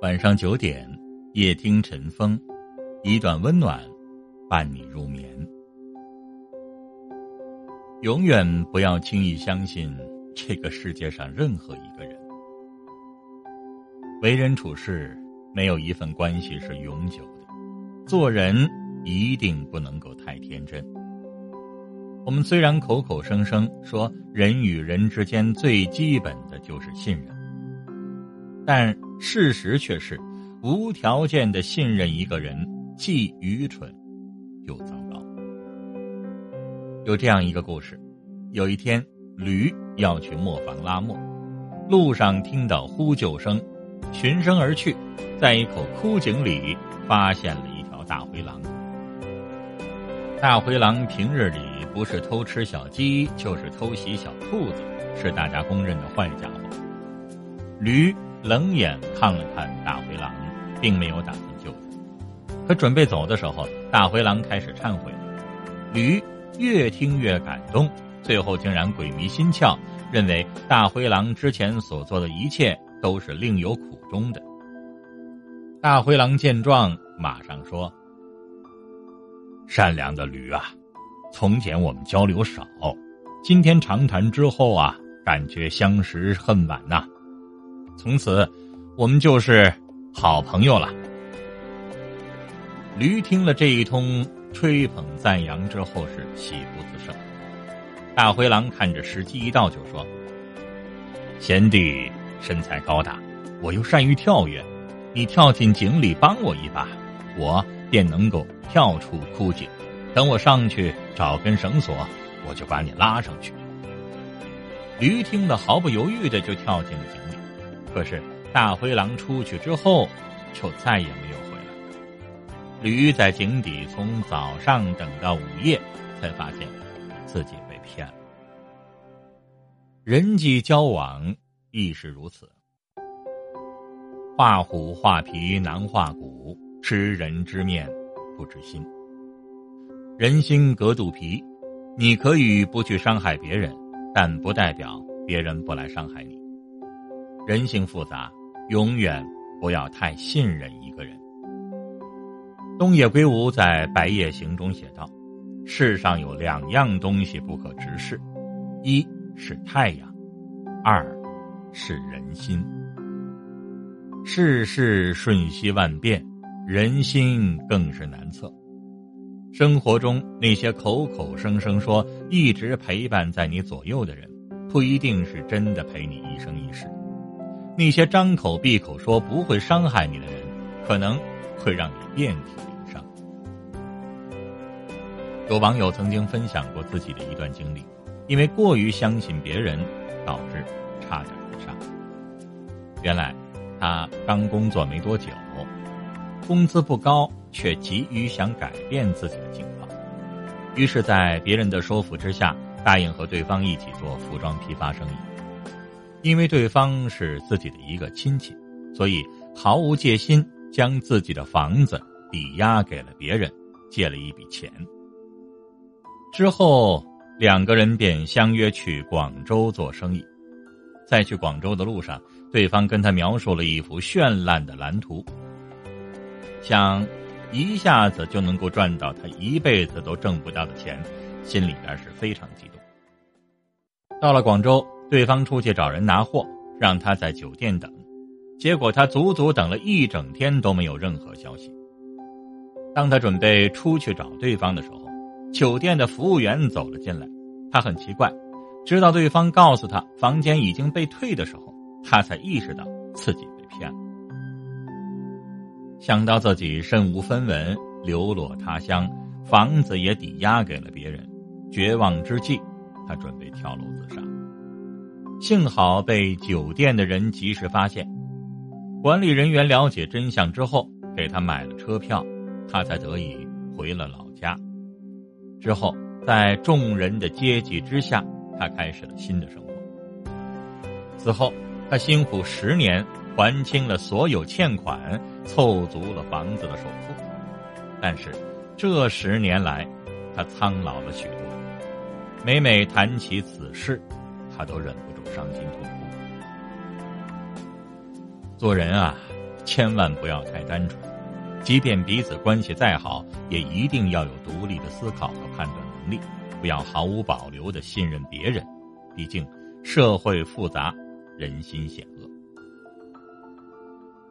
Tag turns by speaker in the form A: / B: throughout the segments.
A: 晚上九点，夜听晨风，一段温暖，伴你入眠。永远不要轻易相信这个世界上任何一个人。为人处事，没有一份关系是永久的。做人一定不能够太天真。我们虽然口口声声说人与人之间最基本的就是信任，但事实却是无条件的信任一个人既愚蠢又糟糕。有这样一个故事：有一天，驴要去磨坊拉磨，路上听到呼救声，循声而去，在一口枯井里发现了一条大灰狼。大灰狼平日里不是偷吃小鸡，就是偷袭小兔子，是大家公认的坏家伙。驴冷眼看了看大灰狼，并没有打算救他。可准备走的时候，大灰狼开始忏悔。驴越听越感动，最后竟然鬼迷心窍，认为大灰狼之前所做的一切都是另有苦衷的。大灰狼见状，马上说。善良的驴啊，从前我们交流少，今天长谈之后啊，感觉相识恨晚呐。从此，我们就是好朋友了。驴听了这一通吹捧赞扬之后，是喜不自胜。大灰狼看着时机一到，就说：“贤弟身材高大，我又善于跳跃，你跳进井里帮我一把，我。”便能够跳出枯井，等我上去找根绳索，我就把你拉上去。驴听了，毫不犹豫的就跳进了井里。可是大灰狼出去之后，就再也没有回来。驴在井底从早上等到午夜，才发现自己被骗了。人际交往亦是如此，画虎画皮难画骨。知人知面，不知心。人心隔肚皮，你可以不去伤害别人，但不代表别人不来伤害你。人性复杂，永远不要太信任一个人。东野圭吾在《白夜行》中写道：“世上有两样东西不可直视，一是太阳，二是人心。世事瞬息万变。”人心更是难测。生活中那些口口声声说一直陪伴在你左右的人，不一定是真的陪你一生一世；那些张口闭口说不会伤害你的人，可能会让你遍体鳞伤。有网友曾经分享过自己的一段经历，因为过于相信别人，导致差点自杀。原来，他刚工作没多久。工资不高，却急于想改变自己的境况，于是，在别人的说服之下，答应和对方一起做服装批发生意。因为对方是自己的一个亲戚，所以毫无戒心，将自己的房子抵押给了别人，借了一笔钱。之后，两个人便相约去广州做生意。在去广州的路上，对方跟他描述了一幅绚烂的蓝图。想一下子就能够赚到他一辈子都挣不到的钱，心里边是非常激动。到了广州，对方出去找人拿货，让他在酒店等，结果他足足等了一整天都没有任何消息。当他准备出去找对方的时候，酒店的服务员走了进来，他很奇怪，直到对方告诉他房间已经被退的时候，他才意识到自己被骗了。想到自己身无分文，流落他乡，房子也抵押给了别人，绝望之际，他准备跳楼自杀。幸好被酒店的人及时发现，管理人员了解真相之后，给他买了车票，他才得以回了老家。之后，在众人的接济之下，他开始了新的生活。此后，他辛苦十年。还清了所有欠款，凑足了房子的首付，但是这十年来，他苍老了许多。每每谈起此事，他都忍不住伤心痛哭。做人啊，千万不要太单纯。即便彼此关系再好，也一定要有独立的思考和判断能力，不要毫无保留的信任别人。毕竟社会复杂，人心险恶。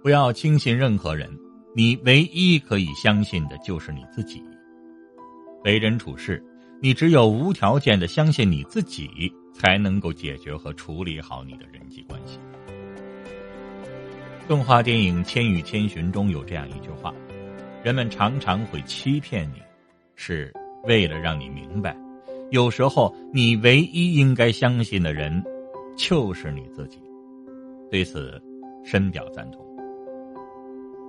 A: 不要轻信任何人，你唯一可以相信的就是你自己。为人处事，你只有无条件的相信你自己，才能够解决和处理好你的人际关系。动画电影《千与千寻》中有这样一句话：“人们常常会欺骗你，是为了让你明白，有时候你唯一应该相信的人，就是你自己。”对此，深表赞同。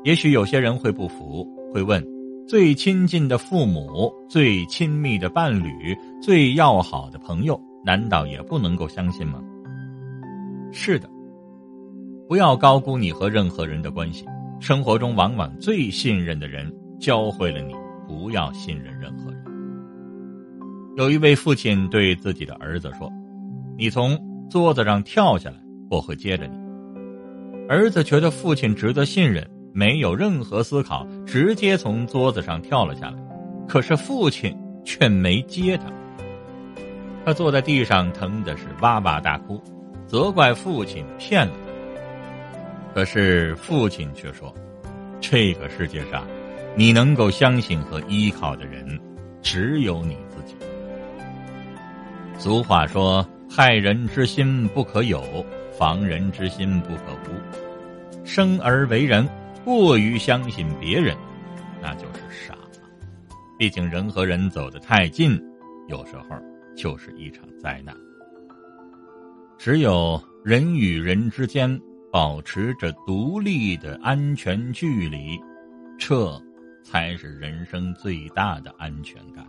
A: 也许有些人会不服，会问：最亲近的父母、最亲密的伴侣、最要好的朋友，难道也不能够相信吗？是的。不要高估你和任何人的关系。生活中，往往最信任的人教会了你不要信任任何人。有一位父亲对自己的儿子说：“你从桌子上跳下来，我会接着你。”儿子觉得父亲值得信任，没有任何思考，直接从桌子上跳了下来。可是父亲却没接他，他坐在地上，疼的是哇哇大哭，责怪父亲骗了他。可是父亲却说：“这个世界上，你能够相信和依靠的人，只有你自己。”俗话说：“害人之心不可有，防人之心不可无。”生而为人，过于相信别人，那就是傻。毕竟人和人走得太近，有时候就是一场灾难。只有人与人之间。保持着独立的安全距离，这才是人生最大的安全感。